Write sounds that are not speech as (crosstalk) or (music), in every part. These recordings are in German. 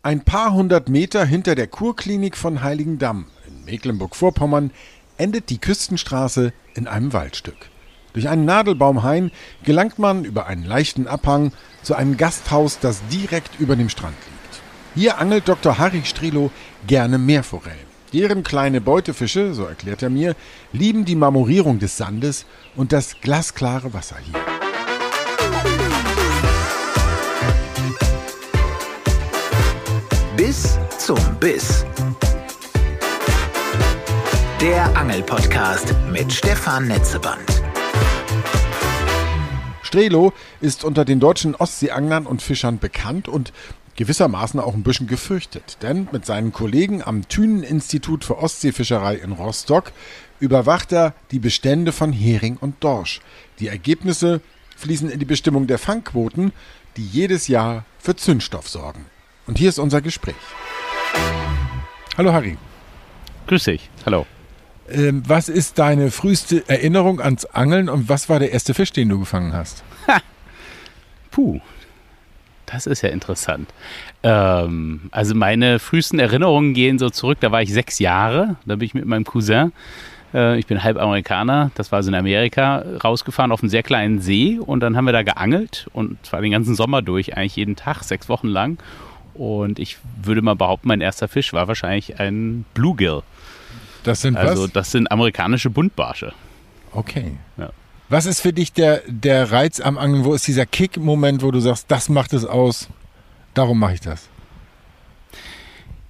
Ein paar hundert Meter hinter der Kurklinik von Heiligendamm in Mecklenburg-Vorpommern endet die Küstenstraße in einem Waldstück. Durch einen Nadelbaumhain gelangt man über einen leichten Abhang zu einem Gasthaus, das direkt über dem Strand liegt. Hier angelt Dr. Harry Strelo gerne Meerforellen. Deren kleine Beutefische, so erklärt er mir, lieben die Marmorierung des Sandes und das glasklare Wasser hier. Bis zum Biss. Der Angelpodcast mit Stefan Netzeband. Strelo ist unter den deutschen Ostseeanglern und Fischern bekannt und gewissermaßen auch ein bisschen gefürchtet. Denn mit seinen Kollegen am Thünen-Institut für Ostseefischerei in Rostock überwacht er die Bestände von Hering und Dorsch. Die Ergebnisse fließen in die Bestimmung der Fangquoten, die jedes Jahr für Zündstoff sorgen. Und hier ist unser Gespräch. Hallo Harry. Grüß dich. Hallo. Ähm, was ist deine früheste Erinnerung ans Angeln und was war der erste Fisch, den du gefangen hast? Ha. Puh, das ist ja interessant. Ähm, also meine frühesten Erinnerungen gehen so zurück, da war ich sechs Jahre, da bin ich mit meinem Cousin, äh, ich bin halb Amerikaner, das war so in Amerika, rausgefahren auf einen sehr kleinen See und dann haben wir da geangelt und zwar den ganzen Sommer durch, eigentlich jeden Tag, sechs Wochen lang. Und ich würde mal behaupten, mein erster Fisch war wahrscheinlich ein Bluegill. Das sind also, was? das sind amerikanische Buntbarsche. Okay. Ja. Was ist für dich der, der Reiz am Angeln? Wo ist dieser Kick-Moment, wo du sagst, das macht es aus, darum mache ich das?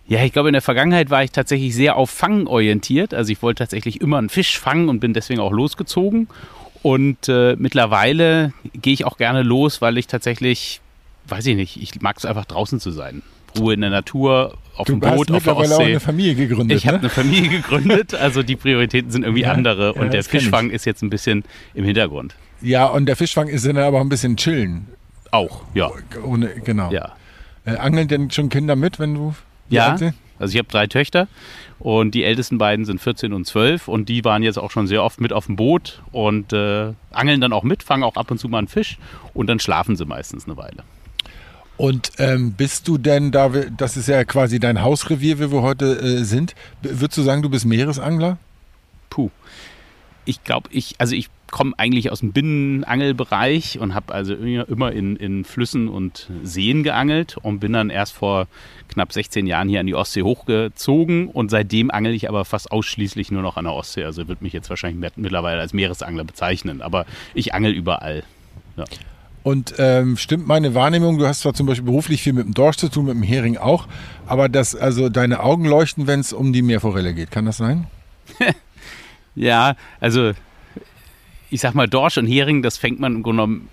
Ja, ich glaube, in der Vergangenheit war ich tatsächlich sehr auf Fangen orientiert. Also ich wollte tatsächlich immer einen Fisch fangen und bin deswegen auch losgezogen. Und äh, mittlerweile gehe ich auch gerne los, weil ich tatsächlich weiß ich nicht, ich mag es einfach draußen zu sein. Ruhe in der Natur, auf du dem Boot, auf der Ostsee. auch eine Familie gegründet. Ich ne? habe eine Familie (laughs) gegründet, also die Prioritäten sind irgendwie ja, andere und ja, der Fischfang ist jetzt ein bisschen im Hintergrund. Ja, und der Fischfang ist dann aber auch ein bisschen chillen. Auch, ja. Ohne, genau. Ja. Äh, angeln denn schon Kinder mit, wenn du ja, also ich habe drei Töchter und die ältesten beiden sind 14 und 12 und die waren jetzt auch schon sehr oft mit auf dem Boot und äh, angeln dann auch mit, fangen auch ab und zu mal einen Fisch und dann schlafen sie meistens eine Weile. Und ähm, bist du denn da, das ist ja quasi dein Hausrevier, wie wir heute äh, sind, würdest du sagen, du bist Meeresangler? Puh. Ich glaube, ich, also ich komme eigentlich aus dem Binnenangelbereich und habe also immer in, in Flüssen und Seen geangelt und bin dann erst vor knapp 16 Jahren hier an die Ostsee hochgezogen und seitdem angel ich aber fast ausschließlich nur noch an der Ostsee. Also würde mich jetzt wahrscheinlich mittlerweile als Meeresangler bezeichnen, aber ich angel überall. Ja. Und ähm, stimmt meine Wahrnehmung, du hast zwar zum Beispiel beruflich viel mit dem Dorsch zu tun, mit dem Hering auch, aber dass also deine Augen leuchten, wenn es um die Meerforelle geht. Kann das sein? (laughs) ja, also ich sag mal, Dorsch und Hering, das fängt man im Grunde genommen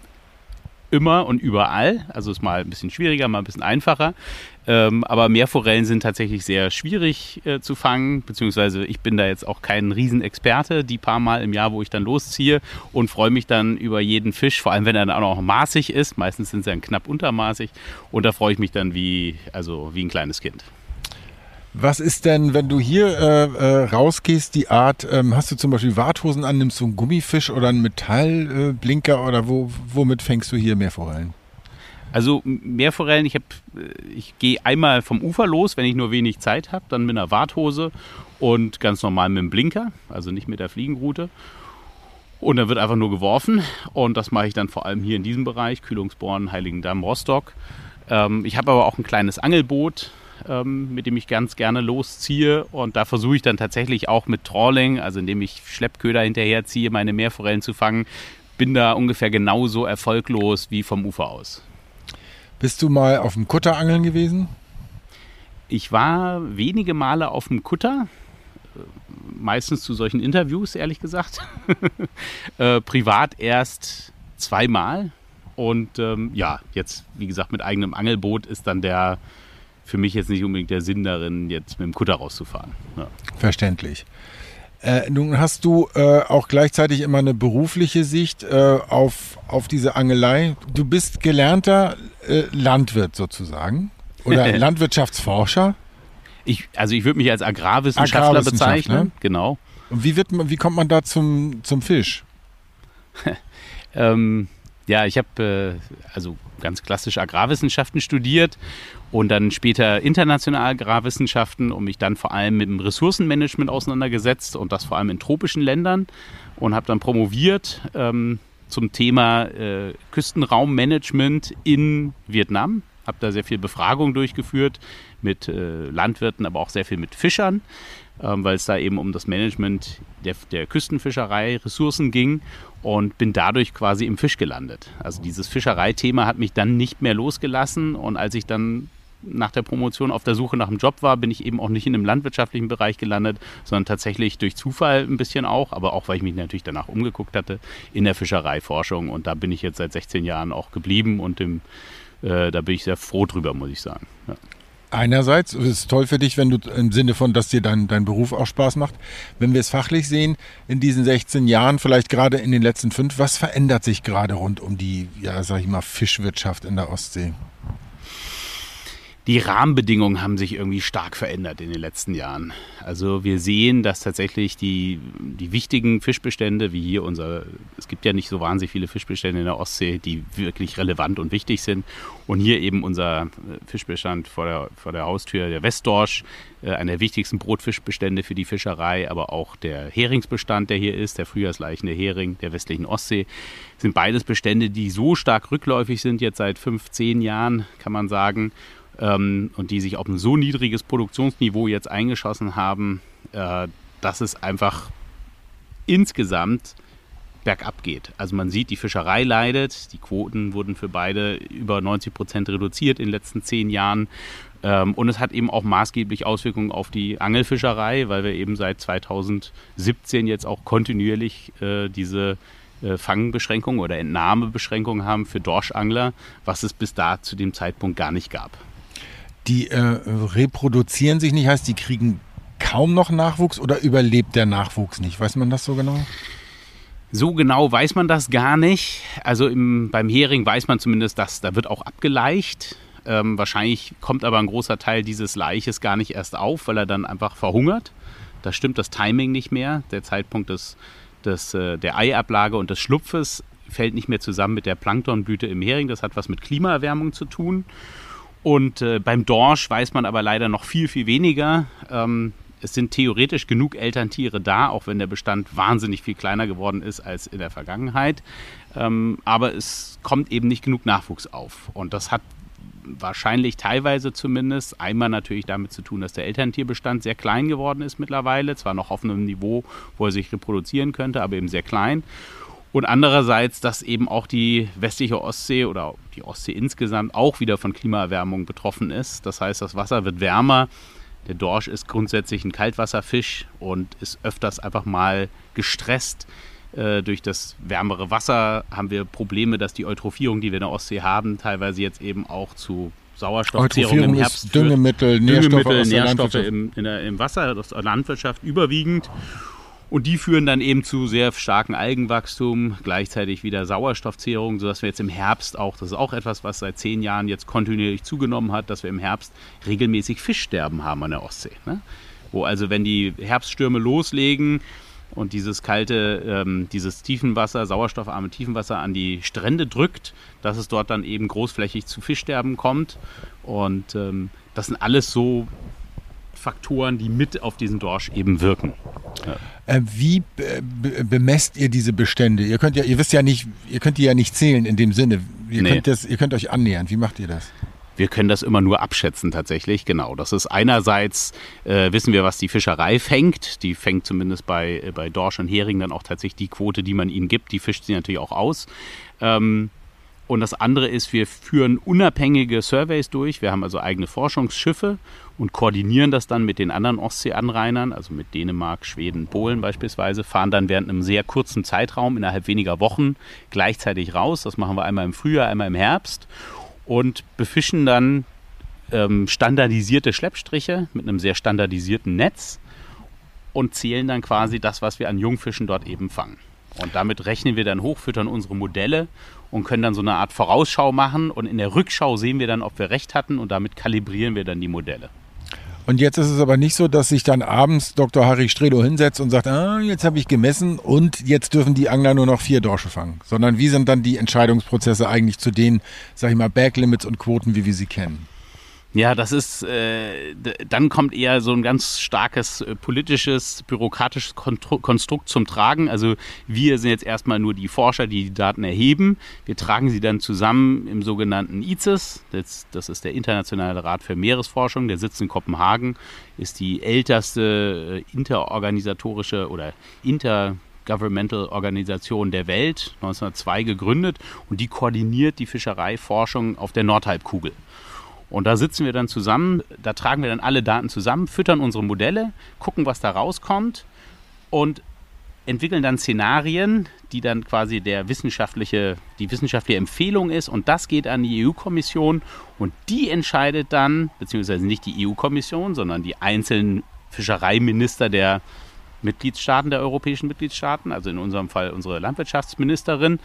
immer und überall. Also ist mal ein bisschen schwieriger, mal ein bisschen einfacher. Ähm, aber Meerforellen sind tatsächlich sehr schwierig äh, zu fangen, beziehungsweise ich bin da jetzt auch kein Riesenexperte. Die paar Mal im Jahr, wo ich dann losziehe und freue mich dann über jeden Fisch, vor allem wenn er dann auch noch maßig ist. Meistens sind sie dann knapp untermaßig und da freue ich mich dann wie, also wie ein kleines Kind. Was ist denn, wenn du hier äh, äh, rausgehst, die Art, ähm, hast du zum Beispiel Warthosen an, nimmst du einen Gummifisch oder einen Metallblinker äh, oder wo, womit fängst du hier Meerforellen? Also Meerforellen, ich, äh, ich gehe einmal vom Ufer los, wenn ich nur wenig Zeit habe, dann mit einer Warthose und ganz normal mit dem Blinker, also nicht mit der Fliegenroute. Und dann wird einfach nur geworfen und das mache ich dann vor allem hier in diesem Bereich, Kühlungsborn, Heiligendamm, Rostock. Ähm, ich habe aber auch ein kleines Angelboot, ähm, mit dem ich ganz gerne losziehe. Und da versuche ich dann tatsächlich auch mit Trawling, also indem ich Schleppköder hinterherziehe, meine Meerforellen zu fangen. Bin da ungefähr genauso erfolglos wie vom Ufer aus. Bist du mal auf dem Kutter angeln gewesen? Ich war wenige Male auf dem Kutter, meistens zu solchen Interviews, ehrlich gesagt. (laughs) äh, privat erst zweimal. Und ähm, ja, jetzt, wie gesagt, mit eigenem Angelboot ist dann der, für mich jetzt nicht unbedingt der Sinn darin, jetzt mit dem Kutter rauszufahren. Ja. Verständlich. Äh, nun hast du äh, auch gleichzeitig immer eine berufliche Sicht äh, auf, auf diese Angelei. Du bist gelernter äh, Landwirt sozusagen oder (laughs) Landwirtschaftsforscher. Ich, also ich würde mich als Agrarwissenschaftler Agrarwissenschaft, bezeichnen. Ne? Genau. Und wie, wird man, wie kommt man da zum, zum Fisch? (laughs) ähm, ja, ich habe äh, also ganz klassisch Agrarwissenschaften studiert und dann später international Agrarwissenschaften und mich dann vor allem mit dem Ressourcenmanagement auseinandergesetzt und das vor allem in tropischen Ländern und habe dann promoviert ähm, zum Thema äh, Küstenraummanagement in Vietnam. Habe da sehr viel Befragung durchgeführt mit äh, Landwirten, aber auch sehr viel mit Fischern, ähm, weil es da eben um das Management der, der Küstenfischerei, Ressourcen ging und bin dadurch quasi im Fisch gelandet. Also dieses Fischereithema hat mich dann nicht mehr losgelassen und als ich dann nach der Promotion auf der Suche nach einem Job war, bin ich eben auch nicht in einem landwirtschaftlichen Bereich gelandet, sondern tatsächlich durch Zufall ein bisschen auch, aber auch weil ich mich natürlich danach umgeguckt hatte in der Fischereiforschung und da bin ich jetzt seit 16 Jahren auch geblieben und im, äh, da bin ich sehr froh drüber, muss ich sagen. Ja. Einerseits ist es toll für dich, wenn du im Sinne von, dass dir dein, dein Beruf auch Spaß macht. Wenn wir es fachlich sehen, in diesen 16 Jahren, vielleicht gerade in den letzten fünf, was verändert sich gerade rund um die, ja, sag ich mal, Fischwirtschaft in der Ostsee? Die Rahmenbedingungen haben sich irgendwie stark verändert in den letzten Jahren. Also wir sehen, dass tatsächlich die, die wichtigen Fischbestände, wie hier unser, es gibt ja nicht so wahnsinnig viele Fischbestände in der Ostsee, die wirklich relevant und wichtig sind. Und hier eben unser äh, Fischbestand vor der, vor der Haustür, der Westdorsch, äh, einer der wichtigsten Brotfischbestände für die Fischerei, aber auch der Heringsbestand, der hier ist, der frühjahrsleichende Hering der westlichen Ostsee, sind beides Bestände, die so stark rückläufig sind, jetzt seit fünf, zehn Jahren, kann man sagen ähm, und die sich auf ein so niedriges Produktionsniveau jetzt eingeschossen haben, äh, dass es einfach insgesamt bergab geht. Also man sieht, die Fischerei leidet, die Quoten wurden für beide über 90 Prozent reduziert in den letzten zehn Jahren. Ähm, und es hat eben auch maßgeblich Auswirkungen auf die Angelfischerei, weil wir eben seit 2017 jetzt auch kontinuierlich äh, diese äh, Fangbeschränkungen oder Entnahmebeschränkungen haben für Dorschangler, was es bis da zu dem Zeitpunkt gar nicht gab die äh, reproduzieren sich nicht, heißt, die kriegen kaum noch Nachwuchs oder überlebt der Nachwuchs nicht? Weiß man das so genau? So genau weiß man das gar nicht. Also im, beim Hering weiß man zumindest, dass da wird auch abgeleicht. Ähm, wahrscheinlich kommt aber ein großer Teil dieses Leiches gar nicht erst auf, weil er dann einfach verhungert. Da stimmt das Timing nicht mehr. Der Zeitpunkt des, des, äh, der Eiablage und des Schlupfes fällt nicht mehr zusammen mit der Planktonblüte im Hering. Das hat was mit Klimaerwärmung zu tun. Und äh, beim Dorsch weiß man aber leider noch viel, viel weniger. Ähm, es sind theoretisch genug Elterntiere da, auch wenn der Bestand wahnsinnig viel kleiner geworden ist als in der Vergangenheit. Ähm, aber es kommt eben nicht genug Nachwuchs auf. Und das hat wahrscheinlich teilweise zumindest einmal natürlich damit zu tun, dass der Elterntierbestand sehr klein geworden ist mittlerweile. Zwar noch auf einem Niveau, wo er sich reproduzieren könnte, aber eben sehr klein. Und andererseits, dass eben auch die westliche Ostsee oder die Ostsee insgesamt auch wieder von Klimaerwärmung betroffen ist. Das heißt, das Wasser wird wärmer. Der Dorsch ist grundsätzlich ein Kaltwasserfisch und ist öfters einfach mal gestresst. Äh, durch das wärmere Wasser haben wir Probleme, dass die Eutrophierung, die wir in der Ostsee haben, teilweise jetzt eben auch zu Sauerstoffzehrung im Herbst führt. Düngemittel, Nährstoffe, Düngemittel, Nährstoffe im, der, im Wasser, das Landwirtschaft überwiegend. Und die führen dann eben zu sehr starkem Algenwachstum, gleichzeitig wieder Sauerstoffzehrung, sodass wir jetzt im Herbst auch, das ist auch etwas, was seit zehn Jahren jetzt kontinuierlich zugenommen hat, dass wir im Herbst regelmäßig Fischsterben haben an der Ostsee. Ne? Wo also, wenn die Herbststürme loslegen und dieses kalte, ähm, dieses Tiefenwasser, sauerstoffarme Tiefenwasser an die Strände drückt, dass es dort dann eben großflächig zu Fischsterben kommt. Und ähm, das sind alles so Faktoren, die mit auf diesen Dorsch eben wirken. Ja. Äh, wie bemesst ihr diese Bestände? Ihr könnt ja, ihr wisst ja nicht, ihr könnt die ja nicht zählen in dem Sinne. Ihr, nee. könnt, das, ihr könnt euch annähern. Wie macht ihr das? Wir können das immer nur abschätzen tatsächlich, genau. Das ist einerseits, äh, wissen wir, was die Fischerei fängt. Die fängt zumindest bei, äh, bei Dorsch und Hering dann auch tatsächlich die Quote, die man ihnen gibt. Die fischt sie natürlich auch aus. Ähm, und das andere ist, wir führen unabhängige Surveys durch. Wir haben also eigene Forschungsschiffe und koordinieren das dann mit den anderen Ostseeanrainern, also mit Dänemark, Schweden, Polen beispielsweise, fahren dann während einem sehr kurzen Zeitraum, innerhalb weniger Wochen, gleichzeitig raus. Das machen wir einmal im Frühjahr, einmal im Herbst und befischen dann ähm, standardisierte Schleppstriche mit einem sehr standardisierten Netz und zählen dann quasi das, was wir an Jungfischen dort eben fangen. Und damit rechnen wir dann hoch, füttern unsere Modelle und können dann so eine Art Vorausschau machen. Und in der Rückschau sehen wir dann, ob wir recht hatten und damit kalibrieren wir dann die Modelle. Und jetzt ist es aber nicht so, dass sich dann abends Dr. Harry Stredo hinsetzt und sagt, ah, jetzt habe ich gemessen und jetzt dürfen die Angler nur noch vier Dorsche fangen. Sondern wie sind dann die Entscheidungsprozesse eigentlich zu den, sag ich mal, Backlimits und Quoten, wie wir sie kennen? Ja, das ist, äh, dann kommt eher so ein ganz starkes äh, politisches, bürokratisches Konstrukt zum Tragen. Also wir sind jetzt erstmal nur die Forscher, die die Daten erheben. Wir tragen sie dann zusammen im sogenannten ICES. Das, das ist der Internationale Rat für Meeresforschung. Der sitzt in Kopenhagen, ist die älteste äh, interorganisatorische oder inter Governmental Organisation der Welt, 1902 gegründet und die koordiniert die Fischereiforschung auf der Nordhalbkugel. Und da sitzen wir dann zusammen, da tragen wir dann alle Daten zusammen, füttern unsere Modelle, gucken, was da rauskommt und entwickeln dann Szenarien, die dann quasi der wissenschaftliche, die wissenschaftliche Empfehlung ist und das geht an die EU-Kommission und die entscheidet dann, beziehungsweise nicht die EU-Kommission, sondern die einzelnen Fischereiminister der Mitgliedstaaten, der europäischen Mitgliedstaaten, also in unserem Fall unsere Landwirtschaftsministerin.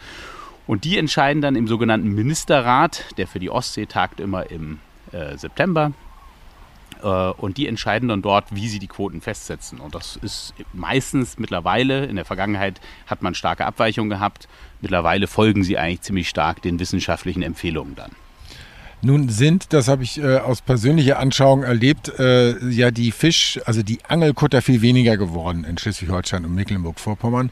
Und die entscheiden dann im sogenannten Ministerrat, der für die Ostsee tagt immer im äh, September. Äh, und die entscheiden dann dort, wie sie die Quoten festsetzen. Und das ist meistens mittlerweile, in der Vergangenheit hat man starke Abweichungen gehabt. Mittlerweile folgen sie eigentlich ziemlich stark den wissenschaftlichen Empfehlungen dann. Nun sind, das habe ich äh, aus persönlicher Anschauung erlebt, äh, ja die Fisch, also die Angelkutter viel weniger geworden in Schleswig-Holstein und Mecklenburg-Vorpommern.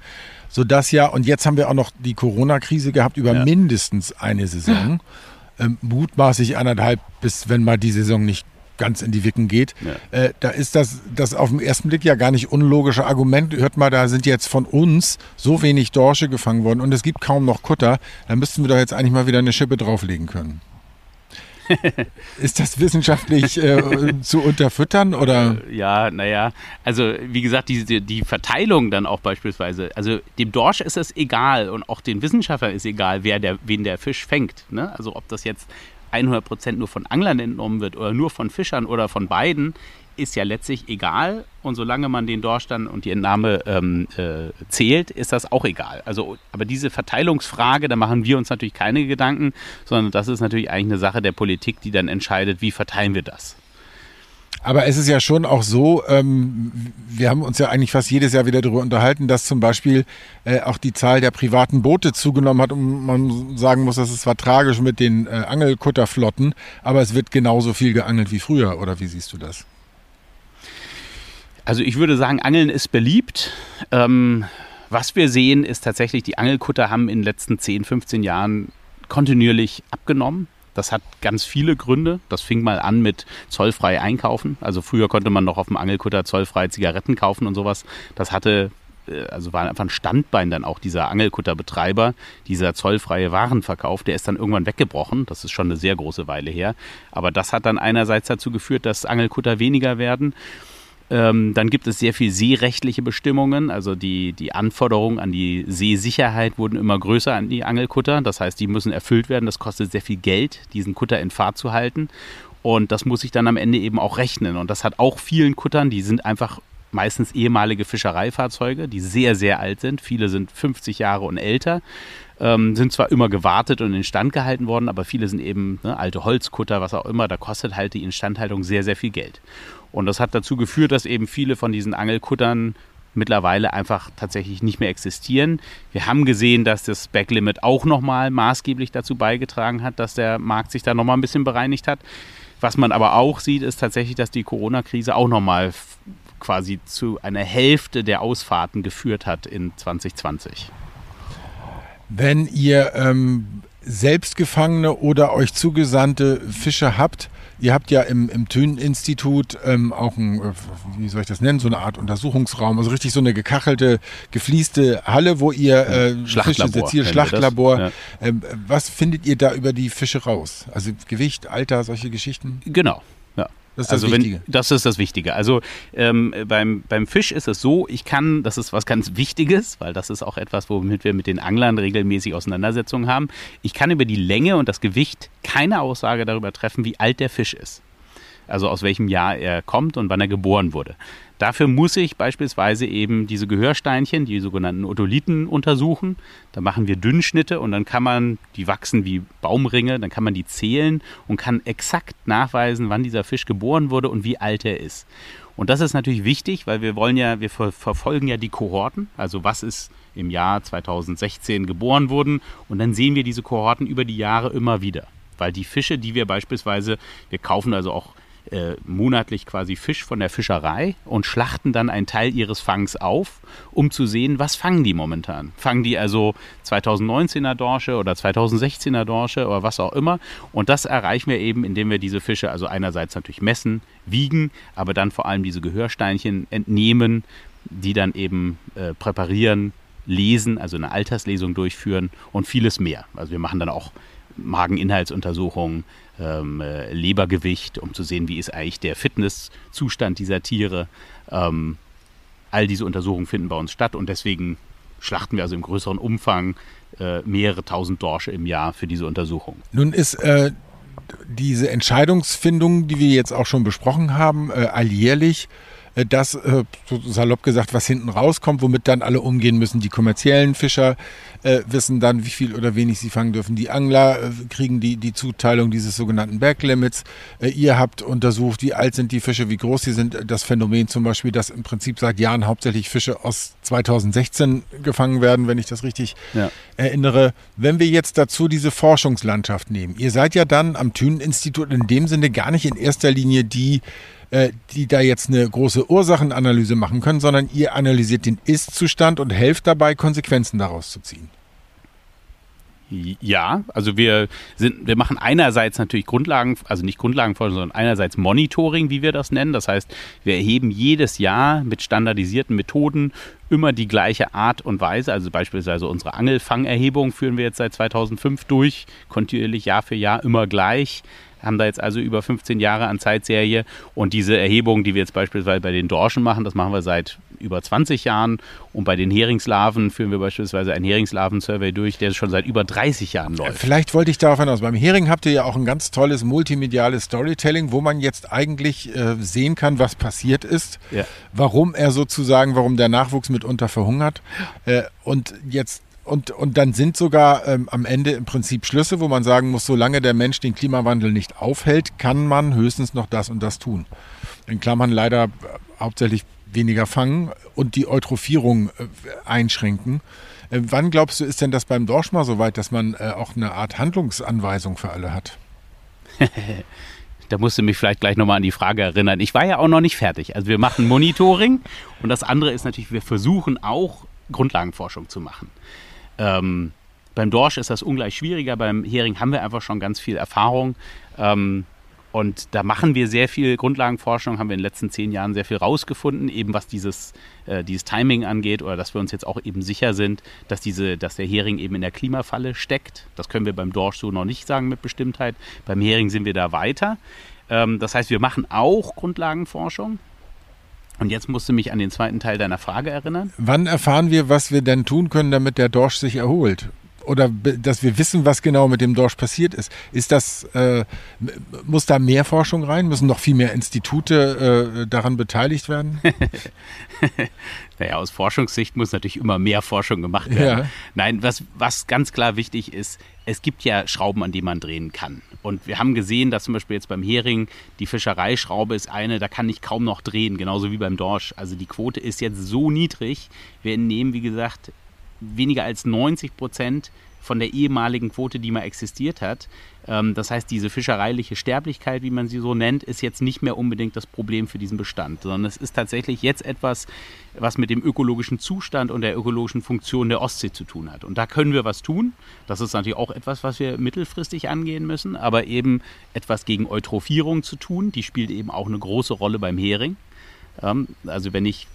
Sodass ja, und jetzt haben wir auch noch die Corona-Krise gehabt über ja. mindestens eine Saison (laughs) ähm, mutmaßlich anderthalb, bis wenn mal die Saison nicht ganz in die Wicken geht. Ja. Äh, da ist das, das auf den ersten Blick ja gar nicht unlogische Argument. Hört mal, da sind jetzt von uns so wenig Dorsche gefangen worden und es gibt kaum noch Kutter. Da müssten wir doch jetzt eigentlich mal wieder eine Schippe drauflegen können. (laughs) ist das wissenschaftlich äh, zu unterfüttern oder? Ja, naja, also wie gesagt, die, die Verteilung dann auch beispielsweise, also dem Dorsch ist es egal und auch den Wissenschaftlern ist egal, wer der, wen der Fisch fängt. Ne? Also ob das jetzt 100% nur von Anglern entnommen wird oder nur von Fischern oder von beiden, ist ja letztlich egal. Und solange man den Dorsch dann und die Entnahme ähm, äh, zählt, ist das auch egal. Also, aber diese Verteilungsfrage, da machen wir uns natürlich keine Gedanken, sondern das ist natürlich eigentlich eine Sache der Politik, die dann entscheidet, wie verteilen wir das. Aber es ist ja schon auch so, ähm, wir haben uns ja eigentlich fast jedes Jahr wieder darüber unterhalten, dass zum Beispiel äh, auch die Zahl der privaten Boote zugenommen hat und man sagen muss, das ist zwar tragisch mit den äh, Angelkutterflotten, aber es wird genauso viel geangelt wie früher, oder wie siehst du das? Also ich würde sagen, Angeln ist beliebt. Ähm, was wir sehen, ist tatsächlich, die Angelkutter haben in den letzten 10, 15 Jahren kontinuierlich abgenommen. Das hat ganz viele Gründe. Das fing mal an mit zollfrei einkaufen. Also früher konnte man noch auf dem Angelkutter zollfrei Zigaretten kaufen und sowas. Das hatte äh, also war einfach ein Standbein dann auch dieser Angelkutterbetreiber, dieser zollfreie Warenverkauf, der ist dann irgendwann weggebrochen. Das ist schon eine sehr große Weile her. Aber das hat dann einerseits dazu geführt, dass Angelkutter weniger werden. Ähm, dann gibt es sehr viel seerechtliche Bestimmungen. Also die, die Anforderungen an die Seesicherheit wurden immer größer an die Angelkutter. Das heißt, die müssen erfüllt werden. Das kostet sehr viel Geld, diesen Kutter in Fahrt zu halten. Und das muss sich dann am Ende eben auch rechnen. Und das hat auch vielen Kuttern, die sind einfach meistens ehemalige Fischereifahrzeuge, die sehr, sehr alt sind. Viele sind 50 Jahre und älter. Ähm, sind zwar immer gewartet und instand gehalten worden, aber viele sind eben ne, alte Holzkutter, was auch immer. Da kostet halt die Instandhaltung sehr, sehr viel Geld. Und das hat dazu geführt, dass eben viele von diesen Angelkuttern mittlerweile einfach tatsächlich nicht mehr existieren. Wir haben gesehen, dass das Backlimit auch nochmal maßgeblich dazu beigetragen hat, dass der Markt sich da nochmal ein bisschen bereinigt hat. Was man aber auch sieht, ist tatsächlich, dass die Corona-Krise auch nochmal quasi zu einer Hälfte der Ausfahrten geführt hat in 2020. Wenn ihr ähm, selbstgefangene oder euch zugesandte Fische habt, Ihr habt ja im, im Thün-Institut ähm, auch ein, äh, wie soll ich das nennen, so eine Art Untersuchungsraum, also richtig so eine gekachelte, gefließte Halle, wo ihr äh, Fische seziert, Schlachtlabor. Ja. Ähm, was findet ihr da über die Fische raus? Also Gewicht, Alter, solche Geschichten? Genau. Das ist das also Wichtige. Wenn, das ist das Wichtige. Also ähm, beim, beim Fisch ist es so, ich kann, das ist was ganz Wichtiges, weil das ist auch etwas, womit wir mit den Anglern regelmäßig Auseinandersetzungen haben. Ich kann über die Länge und das Gewicht keine Aussage darüber treffen, wie alt der Fisch ist. Also aus welchem Jahr er kommt und wann er geboren wurde. Dafür muss ich beispielsweise eben diese Gehörsteinchen, die sogenannten Otolithen, untersuchen. Da machen wir Dünnschnitte und dann kann man, die wachsen wie Baumringe, dann kann man die zählen und kann exakt nachweisen, wann dieser Fisch geboren wurde und wie alt er ist. Und das ist natürlich wichtig, weil wir wollen ja, wir ver verfolgen ja die Kohorten, also was ist im Jahr 2016 geboren worden und dann sehen wir diese Kohorten über die Jahre immer wieder. weil die Fische, die wir beispielsweise, wir kaufen also auch äh, monatlich quasi Fisch von der Fischerei und schlachten dann einen Teil ihres Fangs auf, um zu sehen, was fangen die momentan. Fangen die also 2019er Dorsche oder 2016er Dorsche oder was auch immer. Und das erreichen wir eben, indem wir diese Fische also einerseits natürlich messen, wiegen, aber dann vor allem diese Gehörsteinchen entnehmen, die dann eben äh, präparieren, lesen, also eine Alterslesung durchführen und vieles mehr. Also wir machen dann auch Mageninhaltsuntersuchungen, ähm, äh, Lebergewicht, um zu sehen, wie ist eigentlich der Fitnesszustand dieser Tiere. Ähm, all diese Untersuchungen finden bei uns statt und deswegen schlachten wir also im größeren Umfang äh, mehrere tausend Dorsche im Jahr für diese Untersuchung. Nun ist äh, diese Entscheidungsfindung, die wir jetzt auch schon besprochen haben, äh, alljährlich äh, das, äh, so salopp gesagt, was hinten rauskommt, womit dann alle umgehen müssen. Die kommerziellen Fischer äh, wissen dann, wie viel oder wenig sie fangen dürfen. Die Angler äh, kriegen die, die Zuteilung dieses sogenannten Backlimits. Äh, ihr habt untersucht, wie alt sind die Fische, wie groß sie sind. Das Phänomen zum Beispiel, dass im Prinzip seit Jahren hauptsächlich Fische aus 2016 gefangen werden, wenn ich das richtig ja. erinnere. Wenn wir jetzt dazu diese Forschungslandschaft nehmen, ihr seid ja dann am Thünen-Institut in dem Sinne gar nicht in erster Linie die, äh, die da jetzt eine große Ursachenanalyse machen können, sondern ihr analysiert den Ist-Zustand und helft dabei, Konsequenzen daraus zu ziehen. Ja, also wir sind, wir machen einerseits natürlich Grundlagen, also nicht Grundlagenforschung, sondern einerseits Monitoring, wie wir das nennen. Das heißt, wir erheben jedes Jahr mit standardisierten Methoden immer die gleiche Art und Weise. Also beispielsweise unsere Angelfangerhebung führen wir jetzt seit 2005 durch, kontinuierlich Jahr für Jahr immer gleich haben da jetzt also über 15 Jahre an Zeitserie und diese Erhebung, die wir jetzt beispielsweise bei den Dorschen machen, das machen wir seit über 20 Jahren und bei den Heringslarven führen wir beispielsweise einen Heringslarven-Survey durch, der schon seit über 30 Jahren läuft. Vielleicht wollte ich darauf hinaus. Beim Hering habt ihr ja auch ein ganz tolles multimediales Storytelling, wo man jetzt eigentlich äh, sehen kann, was passiert ist, ja. warum er sozusagen, warum der Nachwuchs mitunter verhungert äh, und jetzt und, und dann sind sogar ähm, am Ende im Prinzip Schlüsse, wo man sagen muss, solange der Mensch den Klimawandel nicht aufhält, kann man höchstens noch das und das tun. In Klammern leider äh, hauptsächlich weniger fangen und die Eutrophierung äh, einschränken. Äh, wann glaubst du, ist denn das beim Dorsch mal so weit, dass man äh, auch eine Art Handlungsanweisung für alle hat? (laughs) da musst du mich vielleicht gleich nochmal an die Frage erinnern. Ich war ja auch noch nicht fertig. Also wir machen Monitoring und das andere ist natürlich, wir versuchen auch Grundlagenforschung zu machen. Ähm, beim Dorsch ist das ungleich schwieriger, beim Hering haben wir einfach schon ganz viel Erfahrung. Ähm, und da machen wir sehr viel Grundlagenforschung, haben wir in den letzten zehn Jahren sehr viel rausgefunden, eben was dieses, äh, dieses Timing angeht oder dass wir uns jetzt auch eben sicher sind, dass, diese, dass der Hering eben in der Klimafalle steckt. Das können wir beim Dorsch so noch nicht sagen mit Bestimmtheit. Beim Hering sind wir da weiter. Ähm, das heißt, wir machen auch Grundlagenforschung. Und jetzt musst du mich an den zweiten Teil deiner Frage erinnern. Wann erfahren wir, was wir denn tun können, damit der Dorsch sich erholt? Oder dass wir wissen, was genau mit dem Dorsch passiert ist. Ist das, äh, muss da mehr Forschung rein? Müssen noch viel mehr Institute äh, daran beteiligt werden? (laughs) naja, aus Forschungssicht muss natürlich immer mehr Forschung gemacht werden. Ja. Nein, was, was ganz klar wichtig ist, es gibt ja Schrauben, an denen man drehen kann. Und wir haben gesehen, dass zum Beispiel jetzt beim Hering die Fischereischraube ist eine, da kann ich kaum noch drehen, genauso wie beim Dorsch. Also die Quote ist jetzt so niedrig. Wir nehmen, wie gesagt, weniger als 90 Prozent von der ehemaligen Quote, die mal existiert hat. Ähm, das heißt, diese fischereiliche Sterblichkeit, wie man sie so nennt, ist jetzt nicht mehr unbedingt das Problem für diesen Bestand, sondern es ist tatsächlich jetzt etwas, was mit dem ökologischen Zustand und der ökologischen Funktion der Ostsee zu tun hat. Und da können wir was tun. Das ist natürlich auch etwas, was wir mittelfristig angehen müssen, aber eben etwas gegen Eutrophierung zu tun. Die spielt eben auch eine große Rolle beim Hering. Ähm, also wenn ich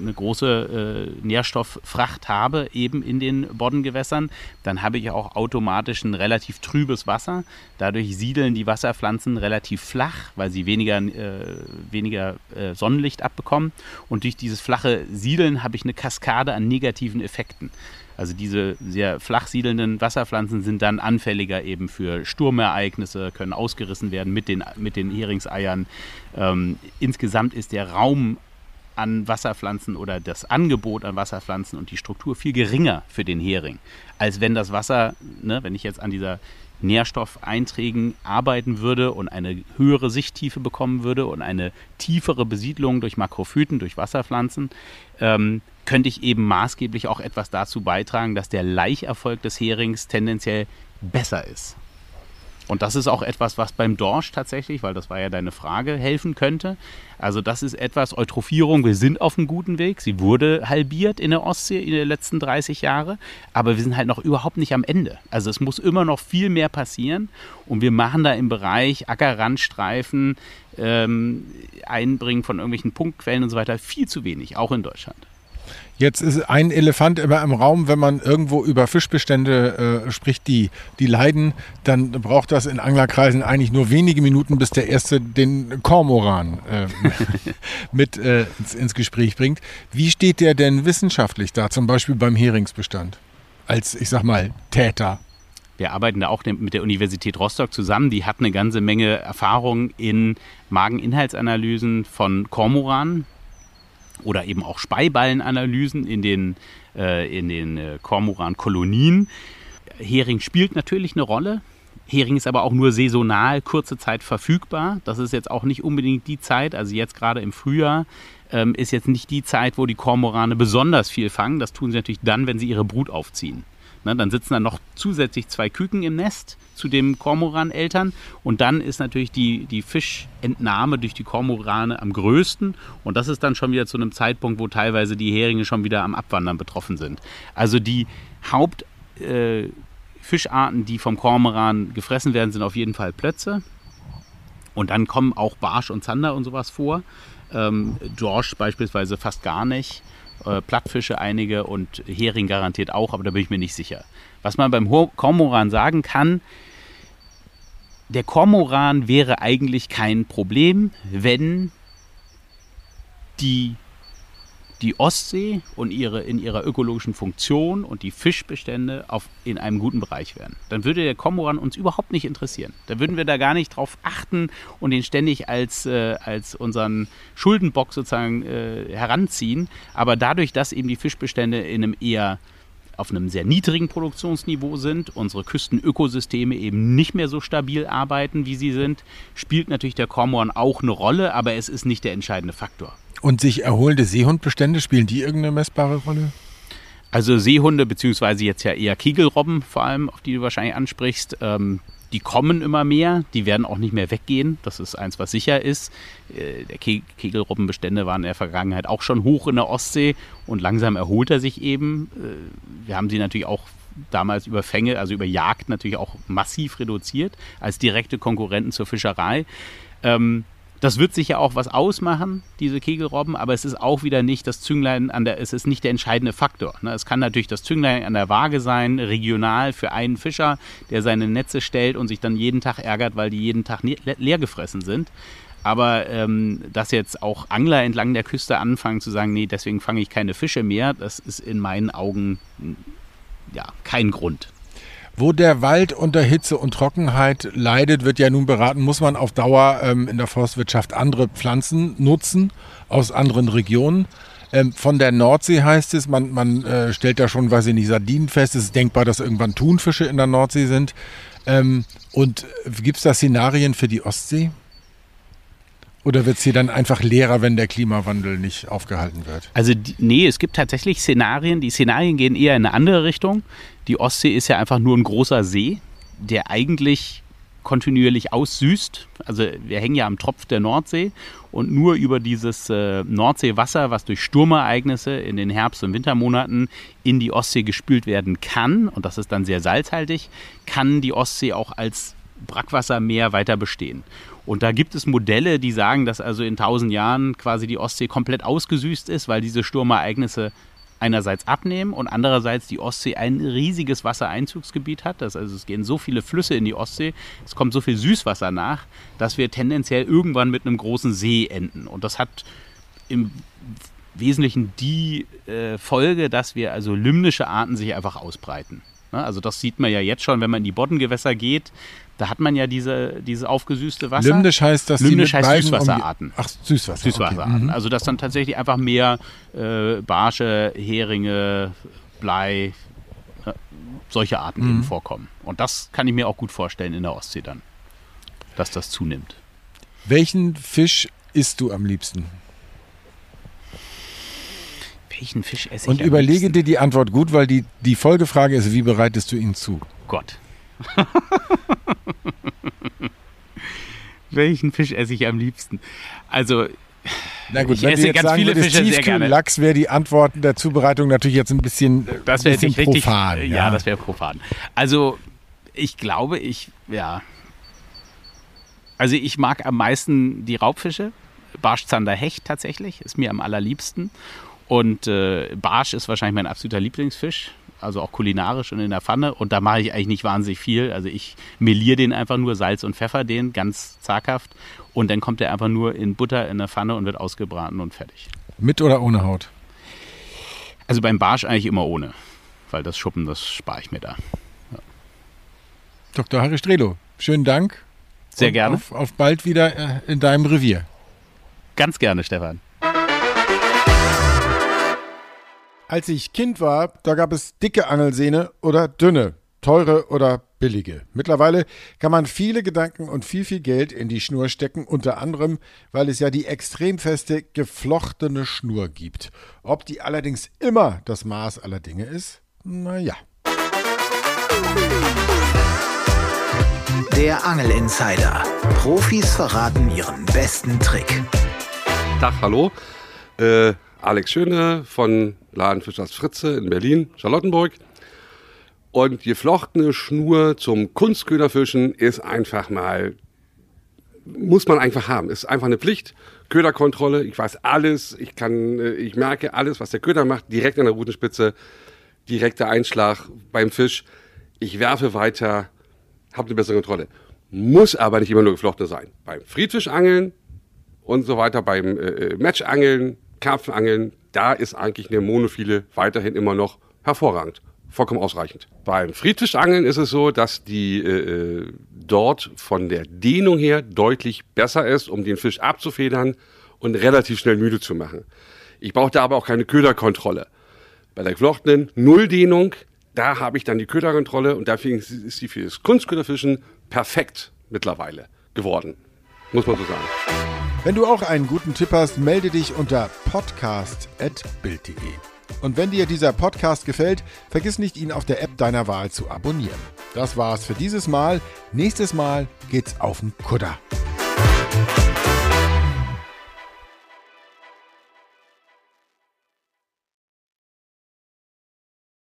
eine große äh, Nährstofffracht habe, eben in den Boddengewässern, dann habe ich auch automatisch ein relativ trübes Wasser. Dadurch siedeln die Wasserpflanzen relativ flach, weil sie weniger, äh, weniger äh, Sonnenlicht abbekommen. Und durch dieses flache Siedeln habe ich eine Kaskade an negativen Effekten. Also diese sehr flach siedelnden Wasserpflanzen sind dann anfälliger eben für Sturmereignisse, können ausgerissen werden mit den, mit den Heringseiern. Ähm, insgesamt ist der Raum an Wasserpflanzen oder das Angebot an Wasserpflanzen und die Struktur viel geringer für den Hering, als wenn das Wasser, ne, wenn ich jetzt an dieser Nährstoffeinträgen arbeiten würde und eine höhere Sichttiefe bekommen würde und eine tiefere Besiedlung durch Makrophyten, durch Wasserpflanzen, ähm, könnte ich eben maßgeblich auch etwas dazu beitragen, dass der Laicherfolg des Herings tendenziell besser ist. Und das ist auch etwas, was beim Dorsch tatsächlich, weil das war ja deine Frage, helfen könnte. Also das ist etwas, Eutrophierung, wir sind auf einem guten Weg. Sie wurde halbiert in der Ostsee in den letzten 30 Jahren, aber wir sind halt noch überhaupt nicht am Ende. Also es muss immer noch viel mehr passieren und wir machen da im Bereich Ackerrandstreifen, ähm, Einbringen von irgendwelchen Punktquellen und so weiter viel zu wenig, auch in Deutschland. Jetzt ist ein Elefant immer im Raum, wenn man irgendwo über Fischbestände äh, spricht, die, die leiden, dann braucht das in Anglerkreisen eigentlich nur wenige Minuten, bis der Erste den Kormoran äh, (laughs) mit äh, ins, ins Gespräch bringt. Wie steht der denn wissenschaftlich da, zum Beispiel beim Heringsbestand? Als, ich sag mal, Täter. Wir arbeiten da auch mit der Universität Rostock zusammen. Die hat eine ganze Menge Erfahrung in Mageninhaltsanalysen von Kormoranen oder eben auch Speiballenanalysen in den, äh, in den äh, Kormoran-Kolonien. Hering spielt natürlich eine Rolle. Hering ist aber auch nur saisonal kurze Zeit verfügbar. Das ist jetzt auch nicht unbedingt die Zeit, also jetzt gerade im Frühjahr ähm, ist jetzt nicht die Zeit, wo die Kormorane besonders viel fangen. Das tun sie natürlich dann, wenn sie ihre Brut aufziehen. Ne, dann sitzen da noch zusätzlich zwei Küken im Nest zu den Kormoran-Eltern und dann ist natürlich die, die Fischentnahme durch die Kormorane am größten und das ist dann schon wieder zu einem Zeitpunkt, wo teilweise die Heringe schon wieder am Abwandern betroffen sind. Also die Hauptfischarten, äh, die vom Kormoran gefressen werden, sind auf jeden Fall Plötze und dann kommen auch Barsch und Zander und sowas vor. Ähm, Dorsch beispielsweise fast gar nicht äh, Plattfische einige und Hering garantiert auch, aber da bin ich mir nicht sicher. Was man beim Kormoran sagen kann, der Kormoran wäre eigentlich kein Problem, wenn die die Ostsee und ihre, in ihrer ökologischen Funktion und die Fischbestände auf, in einem guten Bereich wären. Dann würde der Kormoran uns überhaupt nicht interessieren. Da würden wir da gar nicht drauf achten und den ständig als, äh, als unseren Schuldenbock sozusagen äh, heranziehen. Aber dadurch, dass eben die Fischbestände in einem eher auf einem sehr niedrigen Produktionsniveau sind, unsere Küstenökosysteme eben nicht mehr so stabil arbeiten, wie sie sind, spielt natürlich der Kormoran auch eine Rolle, aber es ist nicht der entscheidende Faktor. Und sich erholende Seehundbestände, spielen die irgendeine messbare Rolle? Also Seehunde, beziehungsweise jetzt ja eher Kegelrobben vor allem, auf die du wahrscheinlich ansprichst, ähm, die kommen immer mehr, die werden auch nicht mehr weggehen. Das ist eins, was sicher ist. Äh, der Ke Kegelrobbenbestände waren in der Vergangenheit auch schon hoch in der Ostsee und langsam erholt er sich eben. Äh, wir haben sie natürlich auch damals über Fänge, also über Jagd natürlich auch massiv reduziert als direkte Konkurrenten zur Fischerei. Ähm, das wird sicher auch was ausmachen, diese Kegelrobben, aber es ist auch wieder nicht das Zünglein an der, es ist nicht der entscheidende Faktor. Ne? Es kann natürlich das Zünglein an der Waage sein, regional für einen Fischer, der seine Netze stellt und sich dann jeden Tag ärgert, weil die jeden Tag ne-, leer gefressen sind. Aber ähm, dass jetzt auch Angler entlang der Küste anfangen zu sagen, nee, deswegen fange ich keine Fische mehr, das ist in meinen Augen ja kein Grund. Wo der Wald unter Hitze und Trockenheit leidet, wird ja nun beraten, muss man auf Dauer ähm, in der Forstwirtschaft andere Pflanzen nutzen aus anderen Regionen. Ähm, von der Nordsee heißt es, man, man äh, stellt da schon, weiß ich nicht, Sardinen fest. Es ist denkbar, dass irgendwann Thunfische in der Nordsee sind. Ähm, und gibt es da Szenarien für die Ostsee? Oder wird es hier dann einfach leerer, wenn der Klimawandel nicht aufgehalten wird? Also nee, es gibt tatsächlich Szenarien. Die Szenarien gehen eher in eine andere Richtung. Die Ostsee ist ja einfach nur ein großer See, der eigentlich kontinuierlich aussüßt. Also wir hängen ja am Tropf der Nordsee und nur über dieses äh, Nordseewasser, was durch Sturmereignisse in den Herbst- und Wintermonaten in die Ostsee gespült werden kann, und das ist dann sehr salzhaltig, kann die Ostsee auch als Brackwassermeer weiter bestehen. Und da gibt es Modelle, die sagen, dass also in tausend Jahren quasi die Ostsee komplett ausgesüßt ist, weil diese Sturmereignisse einerseits abnehmen und andererseits die Ostsee ein riesiges Wassereinzugsgebiet hat. Das, also es gehen so viele Flüsse in die Ostsee, es kommt so viel Süßwasser nach, dass wir tendenziell irgendwann mit einem großen See enden. Und das hat im Wesentlichen die äh, Folge, dass wir also limnische Arten sich einfach ausbreiten. Ne? Also das sieht man ja jetzt schon, wenn man in die Boddengewässer geht. Da hat man ja diese, diese aufgesüßte Wasser. Limnisch heißt, dass Limnisch die heißt Süßwasserarten. Um ach, Süßwasser. Süßwasserarten. Okay. Mhm. Also dass dann tatsächlich einfach mehr äh, Barsche, Heringe, Blei, äh, solche Arten mhm. eben vorkommen. Und das kann ich mir auch gut vorstellen in der Ostsee dann, dass das zunimmt. Welchen Fisch isst du am liebsten? Welchen Fisch esse ich Und überlege liebsten? dir die Antwort gut, weil die, die Folgefrage ist, wie bereitest du ihn zu? Gott. (laughs) Welchen Fisch esse ich am liebsten? Also, Na gut, Ich wenn esse jetzt ganz sagen viele Fische sehr gerne. Tiefkühllachs wäre die Antwort der Zubereitung natürlich jetzt ein bisschen, äh, das wäre ein bisschen richtig. profan. ja, das wäre profan. Also, ich glaube, ich, ja. Also, ich mag am meisten die Raubfische. Barschzander Hecht tatsächlich ist mir am allerliebsten. Und äh, Barsch ist wahrscheinlich mein absoluter Lieblingsfisch. Also auch kulinarisch und in der Pfanne. Und da mache ich eigentlich nicht wahnsinnig viel. Also ich meliere den einfach nur Salz und Pfeffer, den ganz zaghaft. Und dann kommt er einfach nur in Butter in der Pfanne und wird ausgebraten und fertig. Mit oder ohne Haut? Also beim Barsch eigentlich immer ohne. Weil das Schuppen, das spare ich mir da. Dr. Harry Strelo, schönen Dank. Sehr Und gerne. Auf, auf bald wieder äh, in deinem Revier. Ganz gerne, Stefan. Als ich Kind war, da gab es dicke Angelsehne oder dünne, teure oder billige. Mittlerweile kann man viele Gedanken und viel, viel Geld in die Schnur stecken, unter anderem, weil es ja die extrem feste, geflochtene Schnur gibt. Ob die allerdings immer das Maß aller Dinge ist? Naja. Der Angel Insider. Profis verraten ihren besten Trick. Tag, hallo. Äh, Alex Schöne von Laden Fischers Fritze in Berlin, Charlottenburg. Und geflochtene Schnur zum Kunstköderfischen ist einfach mal, muss man einfach haben. Ist einfach eine Pflicht. Köderkontrolle, ich weiß alles, ich kann, äh, ich merke alles, was der Köder macht, direkt an der Rutenspitze, direkter Einschlag beim Fisch. Ich werfe weiter, habe eine bessere Kontrolle. Muss aber nicht immer nur geflochtene sein. Beim Friedfischangeln und so weiter beim äh, Matchangeln, Karpfenangeln, da ist eigentlich eine Monophile weiterhin immer noch hervorragend. Vollkommen ausreichend. Beim Friedfischangeln ist es so, dass die äh, dort von der Dehnung her deutlich besser ist, um den Fisch abzufedern und relativ schnell müde zu machen. Ich brauche da aber auch keine Köderkontrolle. Bei der geflochtenen Nulldehnung, da habe ich dann die Köderkontrolle und dafür ist sie für das Kunstköderfischen perfekt mittlerweile geworden. Muss man so sagen. Wenn du auch einen guten Tipp hast, melde dich unter podcast.bild.de. Und wenn dir dieser Podcast gefällt, vergiss nicht, ihn auf der App deiner Wahl zu abonnieren. Das war's für dieses Mal. Nächstes Mal geht's auf den Kutter.